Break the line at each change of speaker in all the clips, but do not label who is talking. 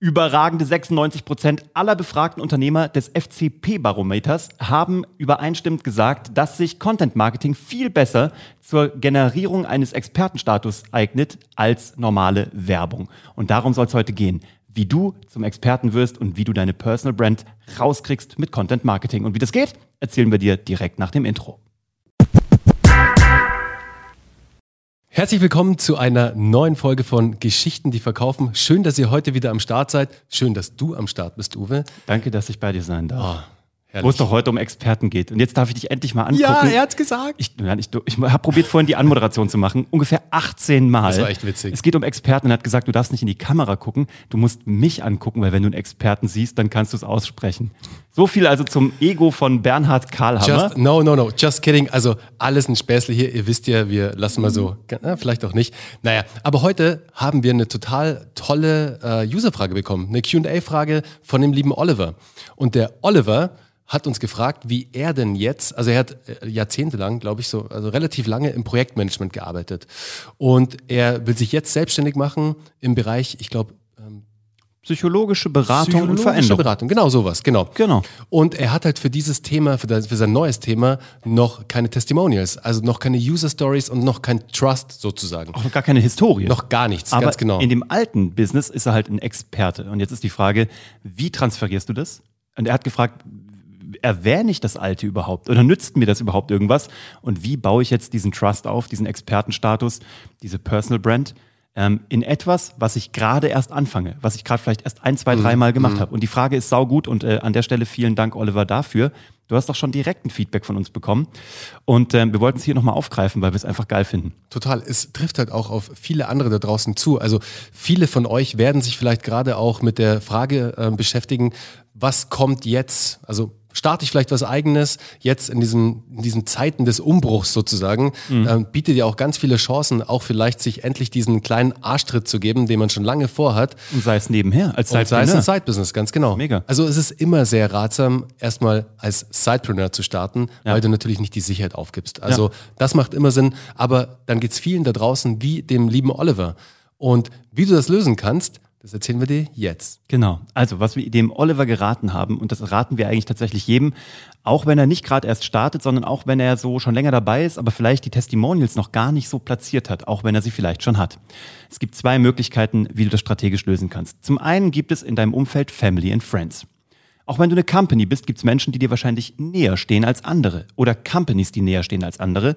Überragende 96 Prozent aller befragten Unternehmer des FCP-Barometers haben übereinstimmend gesagt, dass sich Content Marketing viel besser zur Generierung eines Expertenstatus eignet als normale Werbung. Und darum soll es heute gehen, wie du zum Experten wirst und wie du deine Personal Brand rauskriegst mit Content Marketing. Und wie das geht, erzählen wir dir direkt nach dem Intro.
Herzlich willkommen zu einer neuen Folge von Geschichten, die verkaufen. Schön, dass ihr heute wieder am Start seid. Schön, dass du am Start bist, Uwe.
Danke, dass ich bei dir sein darf. Oh. Wo es doch heute um Experten geht. Und jetzt darf ich dich endlich mal angucken.
Ja, er hat's gesagt.
Ich, ich, ich habe probiert, vorhin die Anmoderation zu machen. Ungefähr 18 Mal.
Das war echt witzig.
Es geht um Experten und er hat gesagt, du darfst nicht in die Kamera gucken. Du musst mich angucken, weil wenn du einen Experten siehst, dann kannst du es aussprechen. So viel also zum Ego von Bernhard Karlhammer.
Just, no, no, no. Just kidding. Also alles ein Späßle hier. Ihr wisst ja, wir lassen mal so. Na, vielleicht auch nicht. Naja, aber heute haben wir eine total tolle äh, Userfrage bekommen. Eine Q&A-Frage von dem lieben Oliver. Und der Oliver hat uns gefragt, wie er denn jetzt, also er hat äh, jahrzehntelang, glaube ich, so, also relativ lange im Projektmanagement gearbeitet. Und er will sich jetzt selbstständig machen im Bereich, ich glaube,
ähm, Psychologische Beratung
Psychologische
und Veränderung.
Beratung, genau sowas, genau.
Genau.
Und er hat halt für dieses Thema, für, das, für sein neues Thema, noch keine Testimonials, also noch keine User Stories und noch kein Trust sozusagen.
Auch noch gar keine Historie.
Noch gar nichts,
Aber
ganz genau.
in dem alten Business ist er halt ein Experte. Und jetzt ist die Frage, wie transferierst du das? Und er hat gefragt, erwähne ich das Alte überhaupt oder nützt mir das überhaupt irgendwas? Und wie baue ich jetzt diesen Trust auf, diesen Expertenstatus, diese Personal Brand? Ähm, in etwas, was ich gerade erst anfange, was ich gerade vielleicht erst ein, zwei, drei Mal gemacht mhm. habe. Und die Frage ist saugut und äh, an der Stelle vielen Dank, Oliver, dafür. Du hast doch schon direkt ein Feedback von uns bekommen. Und ähm, wir wollten es hier nochmal aufgreifen, weil wir es einfach geil finden.
Total. Es trifft halt auch auf viele andere da draußen zu. Also viele von euch werden sich vielleicht gerade auch mit der Frage äh, beschäftigen, was kommt jetzt? Also starte ich vielleicht was eigenes, jetzt in, diesem, in diesen Zeiten des Umbruchs sozusagen, mhm. äh, bietet ja auch ganz viele Chancen, auch vielleicht sich endlich diesen kleinen Arschtritt zu geben, den man schon lange vorhat.
Und sei es nebenher, als
Sidepreneur. sei es ein Side-Business, ganz genau.
Mega.
Also es ist immer sehr ratsam, erstmal als Sidepreneur zu starten, ja. weil du natürlich nicht die Sicherheit aufgibst. Also ja. das macht immer Sinn, aber dann geht es vielen da draußen wie dem lieben Oliver. Und wie du das lösen kannst, das erzählen wir dir jetzt.
Genau. Also, was wir dem Oliver geraten haben, und das raten wir eigentlich tatsächlich jedem, auch wenn er nicht gerade erst startet, sondern auch wenn er so schon länger dabei ist, aber vielleicht die Testimonials noch gar nicht so platziert hat, auch wenn er sie vielleicht schon hat. Es gibt zwei Möglichkeiten, wie du das strategisch lösen kannst. Zum einen gibt es in deinem Umfeld Family and Friends. Auch wenn du eine Company bist, gibt es Menschen, die dir wahrscheinlich näher stehen als andere oder Companies, die näher stehen als andere.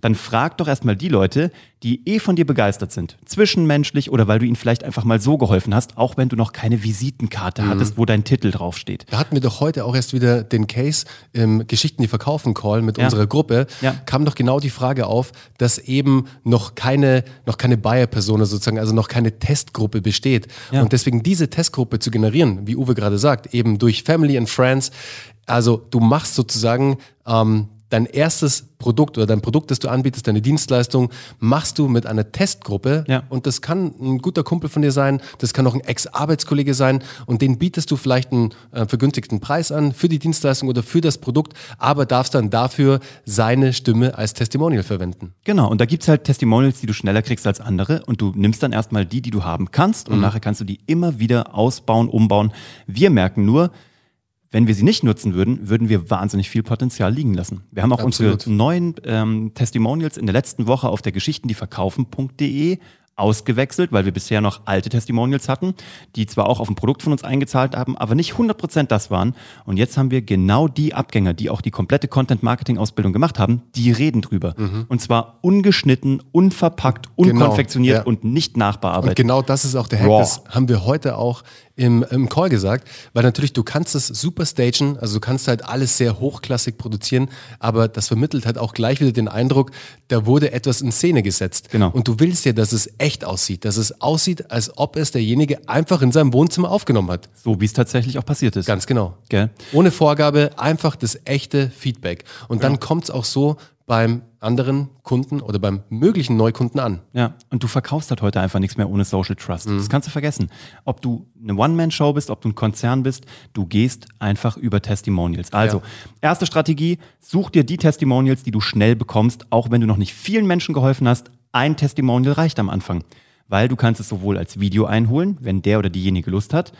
Dann frag doch erstmal die Leute, die eh von dir begeistert sind, zwischenmenschlich oder weil du ihnen vielleicht einfach mal so geholfen hast, auch wenn du noch keine Visitenkarte mhm. hattest, wo dein Titel draufsteht.
Da hatten wir doch heute auch erst wieder den Case im Geschichten, die verkaufen Call mit ja. unserer Gruppe, ja. kam doch genau die Frage auf, dass eben noch keine, noch keine Buyer-Persona sozusagen, also noch keine Testgruppe besteht. Ja. Und deswegen diese Testgruppe zu generieren, wie Uwe gerade sagt, eben durch Family and Friends, also du machst sozusagen ähm, dein erstes Produkt oder dein Produkt, das du anbietest, deine Dienstleistung, machst du mit einer Testgruppe. Ja. Und das kann ein guter Kumpel von dir sein, das kann auch ein Ex-Arbeitskollege sein. Und den bietest du vielleicht einen äh, vergünstigten Preis an für die Dienstleistung oder für das Produkt, aber darfst dann dafür seine Stimme als Testimonial verwenden.
Genau, und da gibt es halt Testimonials, die du schneller kriegst als andere. Und du nimmst dann erstmal die, die du haben kannst. Und mhm. nachher kannst du die immer wieder ausbauen, umbauen. Wir merken nur, wenn wir sie nicht nutzen würden, würden wir wahnsinnig viel Potenzial liegen lassen. Wir haben auch Absolut. unsere neuen ähm, Testimonials in der letzten Woche auf der Geschichten, die verkaufen.de ausgewechselt, weil wir bisher noch alte Testimonials hatten, die zwar auch auf ein Produkt von uns eingezahlt haben, aber nicht 100% das waren. Und jetzt haben wir genau die Abgänger, die auch die komplette Content-Marketing-Ausbildung gemacht haben, die reden drüber. Mhm. Und zwar ungeschnitten, unverpackt, genau, unkonfektioniert genau, ja. und nicht nachbearbeitet. Und
genau das ist auch der Hack, Raw. das haben wir heute auch im, im Call gesagt, weil natürlich du kannst es super stagen, also du kannst halt alles sehr hochklassig produzieren, aber das vermittelt halt auch gleich wieder den Eindruck, da wurde etwas in Szene gesetzt.
Genau.
Und du willst ja, dass es echt aussieht, dass es aussieht, als ob es derjenige einfach in seinem Wohnzimmer aufgenommen hat.
So wie es tatsächlich auch passiert ist.
Ganz genau.
Gell?
Ohne Vorgabe, einfach das echte Feedback. Und dann ja. kommt es auch so beim anderen Kunden oder beim möglichen Neukunden an.
Ja, und du verkaufst halt heute einfach nichts mehr ohne Social Trust. Mhm. Das kannst du vergessen. Ob du eine One-Man-Show bist, ob du ein Konzern bist, du gehst einfach über Testimonials. Also, ja. erste Strategie, such dir die Testimonials, die du schnell bekommst, auch wenn du noch nicht vielen Menschen geholfen hast. Ein Testimonial reicht am Anfang. weil du kannst es sowohl als Video einholen, wenn der oder diejenige Lust hat,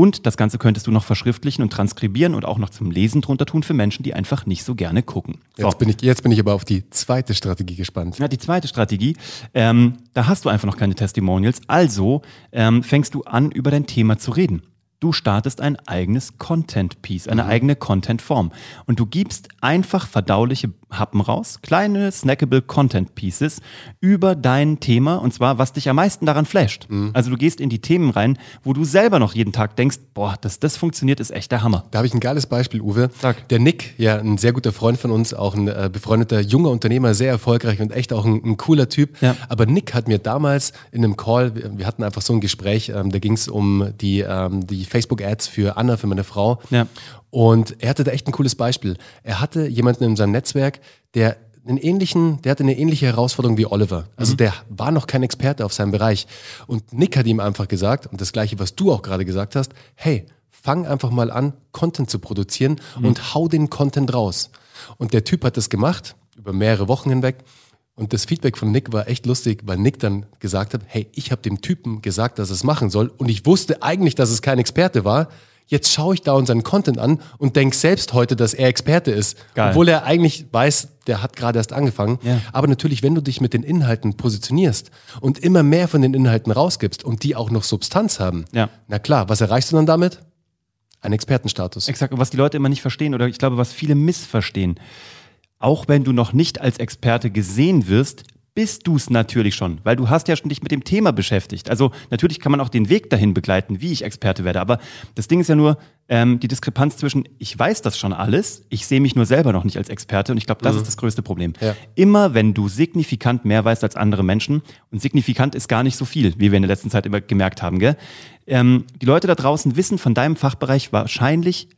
und das Ganze könntest du noch verschriftlichen und transkribieren und auch noch zum Lesen drunter tun für Menschen, die einfach nicht so gerne gucken.
So. Jetzt, bin ich, jetzt bin ich aber auf die zweite Strategie gespannt.
Ja, die zweite Strategie, ähm, da hast du einfach noch keine Testimonials. Also ähm, fängst du an, über dein Thema zu reden. Du startest ein eigenes Content-Piece, eine mhm. eigene Content-Form. Und du gibst einfach verdauliche Happen raus, kleine snackable Content Pieces über dein Thema und zwar, was dich am meisten daran flasht. Mhm. Also du gehst in die Themen rein, wo du selber noch jeden Tag denkst, boah, dass das funktioniert, ist echt der Hammer.
Da habe ich ein geiles Beispiel, Uwe. Sag. Der Nick, ja, ein sehr guter Freund von uns, auch ein äh, befreundeter junger Unternehmer, sehr erfolgreich und echt auch ein, ein cooler Typ. Ja. Aber Nick hat mir damals in einem Call, wir, wir hatten einfach so ein Gespräch, ähm, da ging es um die, ähm, die Facebook-Ads für Anna, für meine Frau. Ja. Und er hatte da echt ein cooles Beispiel. Er hatte jemanden in seinem Netzwerk, der einen ähnlichen, der hatte eine ähnliche Herausforderung wie Oliver. Also mhm. der war noch kein Experte auf seinem Bereich. Und Nick hat ihm einfach gesagt, und das gleiche, was du auch gerade gesagt hast, hey, fang einfach mal an, Content zu produzieren mhm. und hau den Content raus. Und der Typ hat das gemacht, über mehrere Wochen hinweg. Und das Feedback von Nick war echt lustig, weil Nick dann gesagt hat, hey, ich habe dem Typen gesagt, dass er es machen soll. Und ich wusste eigentlich, dass es kein Experte war. Jetzt schaue ich da unseren Content an und denke selbst heute, dass er Experte ist. Geil. Obwohl er eigentlich weiß, der hat gerade erst angefangen. Ja. Aber natürlich, wenn du dich mit den Inhalten positionierst und immer mehr von den Inhalten rausgibst und die auch noch Substanz haben, ja. na klar, was erreichst du dann damit? Ein Expertenstatus.
Exakt. Und was die Leute immer nicht verstehen oder ich glaube, was viele missverstehen. Auch wenn du noch nicht als Experte gesehen wirst, bist du es natürlich schon, weil du hast ja schon dich mit dem Thema beschäftigt. Also natürlich kann man auch den Weg dahin begleiten, wie ich Experte werde. Aber das Ding ist ja nur ähm, die Diskrepanz zwischen, ich weiß das schon alles, ich sehe mich nur selber noch nicht als Experte und ich glaube, das mhm. ist das größte Problem. Ja. Immer wenn du signifikant mehr weißt als andere Menschen, und signifikant ist gar nicht so viel, wie wir in der letzten Zeit immer gemerkt haben, gell? Ähm, die Leute da draußen wissen von deinem Fachbereich wahrscheinlich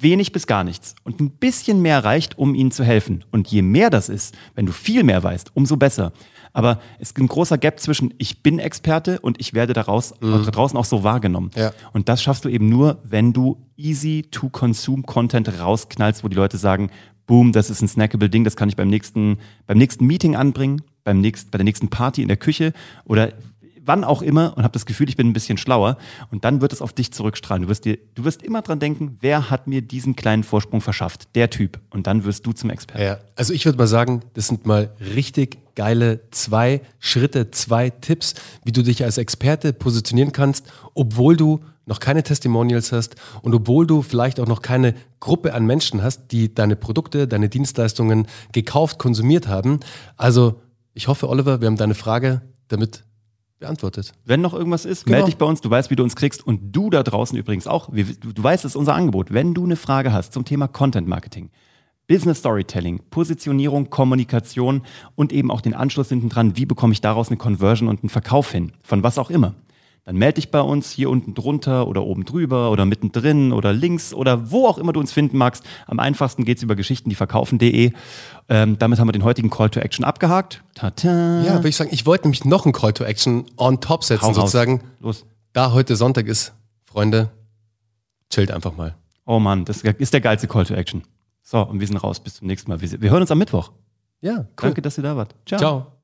wenig bis gar nichts. Und ein bisschen mehr reicht, um ihnen zu helfen. Und je mehr das ist, wenn du viel mehr weißt, umso besser. Aber es ist ein großer Gap zwischen ich bin Experte und ich werde daraus mhm. da draußen auch so wahrgenommen. Ja. Und das schaffst du eben nur, wenn du easy to consume Content rausknallst, wo die Leute sagen, boom, das ist ein snackable Ding, das kann ich beim nächsten, beim nächsten Meeting anbringen, beim nächsten, bei der nächsten Party in der Küche oder wann auch immer und habe das Gefühl, ich bin ein bisschen schlauer. Und dann wird es auf dich zurückstrahlen. Du wirst, dir, du wirst immer dran denken, wer hat mir diesen kleinen Vorsprung verschafft? Der Typ. Und dann wirst du zum Experten.
Ja, also ich würde mal sagen, das sind mal richtig geile zwei Schritte, zwei Tipps, wie du dich als Experte positionieren kannst, obwohl du noch keine Testimonials hast und obwohl du vielleicht auch noch keine Gruppe an Menschen hast, die deine Produkte, deine Dienstleistungen gekauft, konsumiert haben. Also ich hoffe, Oliver, wir haben deine Frage damit beantwortet.
Wenn noch irgendwas ist, genau. melde dich bei uns. Du weißt, wie du uns kriegst. Und du da draußen übrigens auch. du, du weißt, es ist unser Angebot. Wenn du eine Frage hast zum Thema Content Marketing, Business Storytelling, Positionierung, Kommunikation und eben auch den Anschluss hinten dran, wie bekomme ich daraus eine Conversion und einen Verkauf hin, von was auch immer dann melde dich bei uns hier unten drunter oder oben drüber oder mittendrin oder links oder wo auch immer du uns finden magst. Am einfachsten geht es über geschichtendieverkaufen.de. Ähm, damit haben wir den heutigen Call to Action abgehakt.
Tata. Ja, würde ich sagen, ich wollte nämlich noch einen Call to Action on top setzen, Hau sozusagen. Los. Da heute Sonntag ist, Freunde, chillt einfach mal.
Oh Mann, das ist der geilste Call to Action. So, und wir sind raus. Bis zum nächsten Mal. Wir hören uns am Mittwoch.
Ja, cool.
Danke, dass ihr da wart.
Ciao. Ciao.